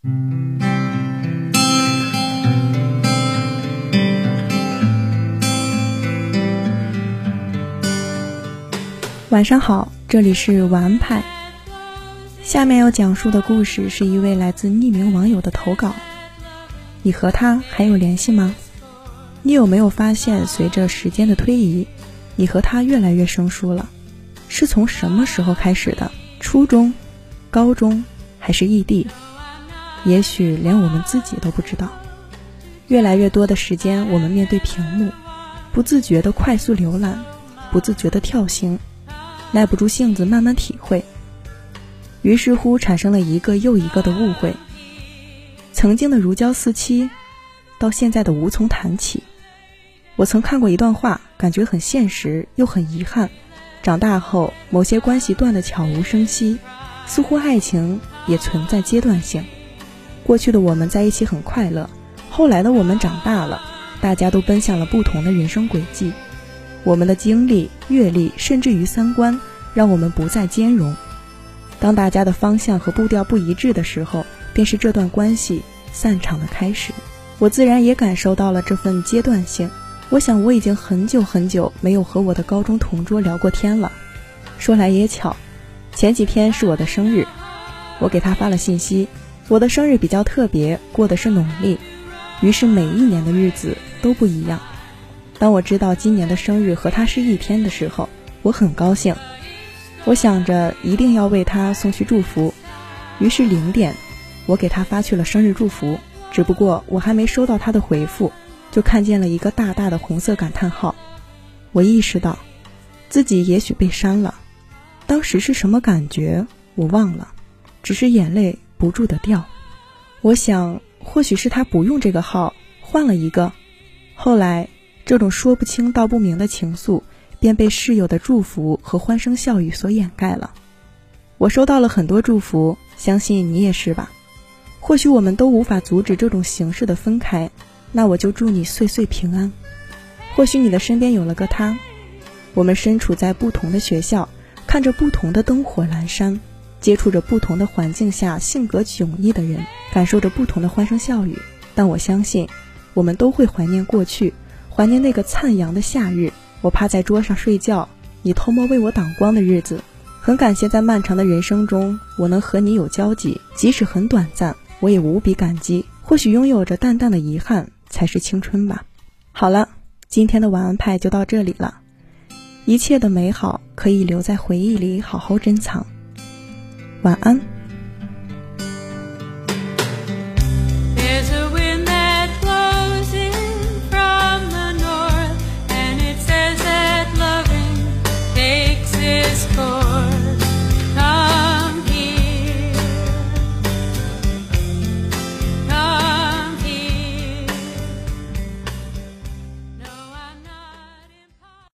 晚上好，这里是晚安派。下面要讲述的故事是一位来自匿名网友的投稿。你和他还有联系吗？你有没有发现，随着时间的推移，你和他越来越生疏了？是从什么时候开始的？初中、高中还是异地？也许连我们自己都不知道。越来越多的时间，我们面对屏幕，不自觉的快速浏览，不自觉的跳行。耐不住性子慢慢体会，于是乎产生了一个又一个的误会。曾经的如胶似漆，到现在的无从谈起。我曾看过一段话，感觉很现实又很遗憾。长大后，某些关系断得悄无声息，似乎爱情也存在阶段性。过去的我们在一起很快乐，后来的我们长大了，大家都奔向了不同的人生轨迹。我们的经历、阅历，甚至于三观，让我们不再兼容。当大家的方向和步调不一致的时候，便是这段关系散场的开始。我自然也感受到了这份阶段性。我想，我已经很久很久没有和我的高中同桌聊过天了。说来也巧，前几天是我的生日，我给他发了信息。我的生日比较特别，过的是农历，于是每一年的日子都不一样。当我知道今年的生日和他是一天的时候，我很高兴。我想着一定要为他送去祝福，于是零点，我给他发去了生日祝福。只不过我还没收到他的回复，就看见了一个大大的红色感叹号。我意识到，自己也许被删了。当时是什么感觉，我忘了，只是眼泪不住的掉。我想，或许是他不用这个号，换了一个。后来。这种说不清道不明的情愫，便被室友的祝福和欢声笑语所掩盖了。我收到了很多祝福，相信你也是吧？或许我们都无法阻止这种形式的分开，那我就祝你岁岁平安。或许你的身边有了个他，我们身处在不同的学校，看着不同的灯火阑珊，接触着不同的环境下性格迥异的人，感受着不同的欢声笑语。但我相信，我们都会怀念过去。怀念那个灿阳的夏日，我趴在桌上睡觉，你偷摸为我挡光的日子。很感谢在漫长的人生中，我能和你有交集，即使很短暂，我也无比感激。或许拥有着淡淡的遗憾，才是青春吧。好了，今天的晚安派就到这里了。一切的美好可以留在回忆里，好好珍藏。晚安。